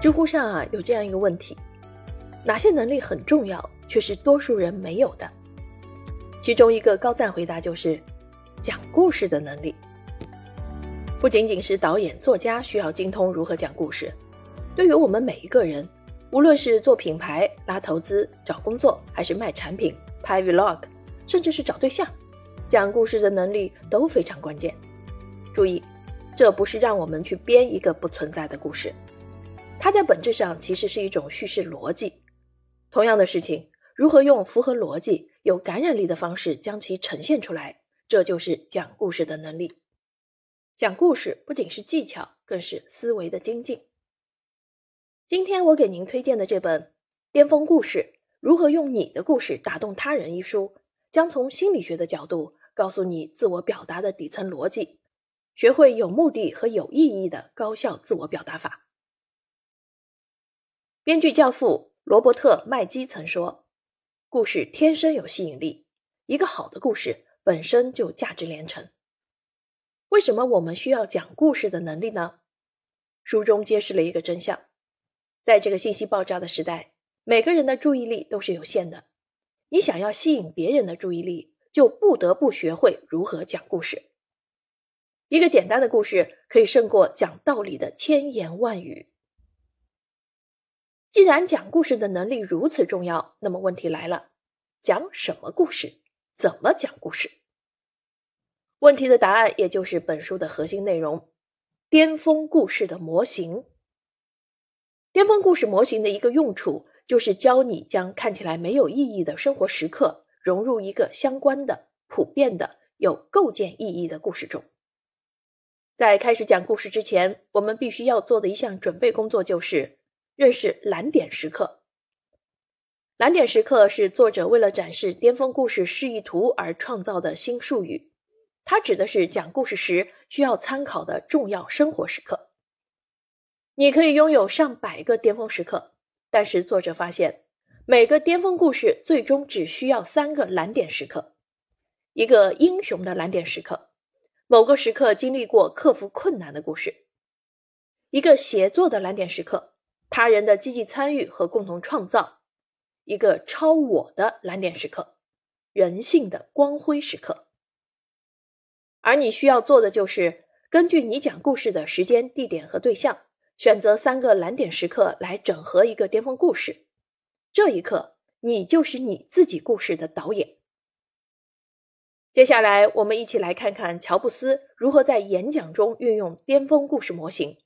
知乎上啊有这样一个问题：哪些能力很重要，却是多数人没有的？其中一个高赞回答就是讲故事的能力。不仅仅是导演、作家需要精通如何讲故事，对于我们每一个人，无论是做品牌、拉投资、找工作，还是卖产品、拍 vlog，甚至是找对象，讲故事的能力都非常关键。注意，这不是让我们去编一个不存在的故事。它在本质上其实是一种叙事逻辑。同样的事情，如何用符合逻辑、有感染力的方式将其呈现出来，这就是讲故事的能力。讲故事不仅是技巧，更是思维的精进。今天我给您推荐的这本《巅峰故事：如何用你的故事打动他人》一书，将从心理学的角度告诉你自我表达的底层逻辑，学会有目的和有意义的高效自我表达法。编剧教父罗伯特·麦基曾说：“故事天生有吸引力，一个好的故事本身就价值连城。”为什么我们需要讲故事的能力呢？书中揭示了一个真相：在这个信息爆炸的时代，每个人的注意力都是有限的。你想要吸引别人的注意力，就不得不学会如何讲故事。一个简单的故事可以胜过讲道理的千言万语。既然讲故事的能力如此重要，那么问题来了：讲什么故事？怎么讲故事？问题的答案也就是本书的核心内容——巅峰故事的模型。巅峰故事模型的一个用处，就是教你将看起来没有意义的生活时刻融入一个相关的、普遍的、有构建意义的故事中。在开始讲故事之前，我们必须要做的一项准备工作就是。认识蓝点时刻。蓝点时刻是作者为了展示巅峰故事示意图而创造的新术语，它指的是讲故事时需要参考的重要生活时刻。你可以拥有上百个巅峰时刻，但是作者发现，每个巅峰故事最终只需要三个蓝点时刻：一个英雄的蓝点时刻，某个时刻经历过克服困难的故事；一个协作的蓝点时刻。他人的积极参与和共同创造，一个超我的蓝点时刻，人性的光辉时刻。而你需要做的就是根据你讲故事的时间、地点和对象，选择三个蓝点时刻来整合一个巅峰故事。这一刻，你就是你自己故事的导演。接下来，我们一起来看看乔布斯如何在演讲中运用巅峰故事模型。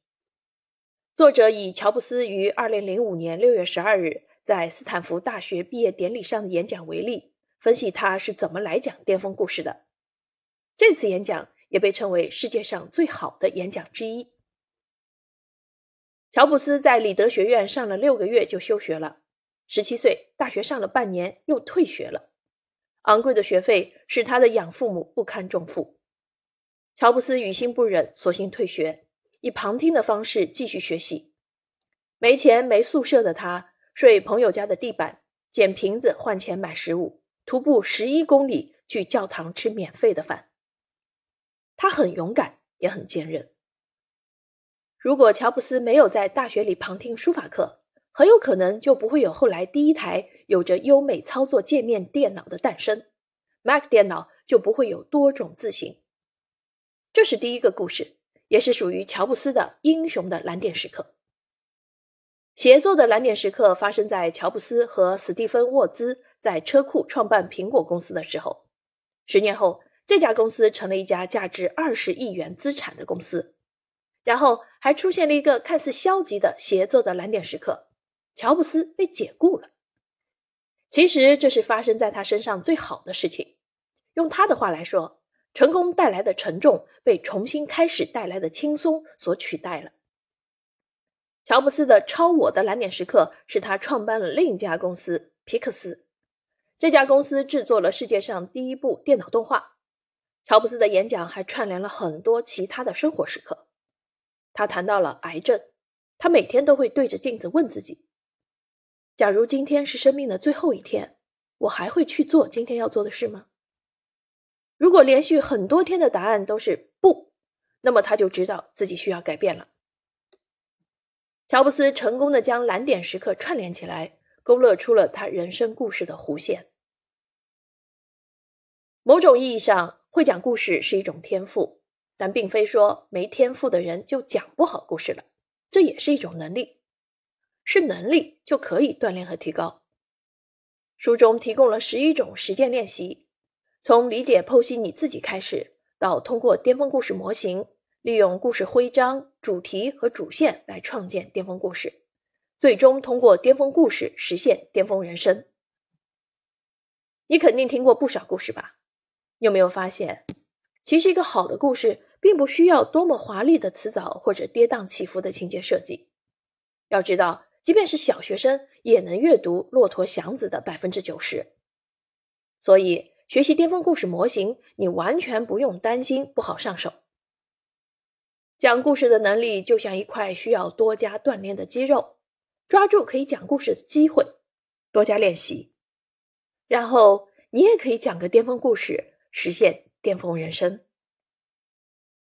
作者以乔布斯于二零零五年六月十二日在斯坦福大学毕业典礼上的演讲为例，分析他是怎么来讲巅峰故事的。这次演讲也被称为世界上最好的演讲之一。乔布斯在里德学院上了六个月就休学了，十七岁大学上了半年又退学了，昂贵的学费使他的养父母不堪重负。乔布斯于心不忍，索性退学。以旁听的方式继续学习，没钱没宿舍的他睡朋友家的地板，捡瓶子换钱买食物，徒步十一公里去教堂吃免费的饭。他很勇敢，也很坚韧。如果乔布斯没有在大学里旁听书法课，很有可能就不会有后来第一台有着优美操作界面电脑的诞生，Mac 电脑就不会有多种字形。这是第一个故事。也是属于乔布斯的英雄的蓝点时刻。协作的蓝点时刻发生在乔布斯和史蒂芬沃兹在车库创办苹果公司的时候。十年后，这家公司成了一家价值二十亿元资产的公司。然后还出现了一个看似消极的协作的蓝点时刻：乔布斯被解雇了。其实这是发生在他身上最好的事情。用他的话来说。成功带来的沉重被重新开始带来的轻松所取代了。乔布斯的超我的蓝点时刻是他创办了另一家公司皮克斯，这家公司制作了世界上第一部电脑动画。乔布斯的演讲还串联了很多其他的生活时刻。他谈到了癌症，他每天都会对着镜子问自己：假如今天是生命的最后一天，我还会去做今天要做的事吗？如果连续很多天的答案都是不，那么他就知道自己需要改变了。乔布斯成功的将蓝点时刻串联起来，勾勒出了他人生故事的弧线。某种意义上，会讲故事是一种天赋，但并非说没天赋的人就讲不好故事了。这也是一种能力，是能力就可以锻炼和提高。书中提供了十一种实践练习，从理解剖析你自己开始，到通过巅峰故事模型，利用故事徽章、主题和主线来创建巅峰故事，最终通过巅峰故事实现巅峰人生。你肯定听过不少故事吧？有没有发现，其实一个好的故事并不需要多么华丽的词藻或者跌宕起伏的情节设计。要知道。即便是小学生也能阅读《骆驼祥子》的百分之九十，所以学习巅峰故事模型，你完全不用担心不好上手。讲故事的能力就像一块需要多加锻炼的肌肉，抓住可以讲故事的机会，多加练习，然后你也可以讲个巅峰故事，实现巅峰人生。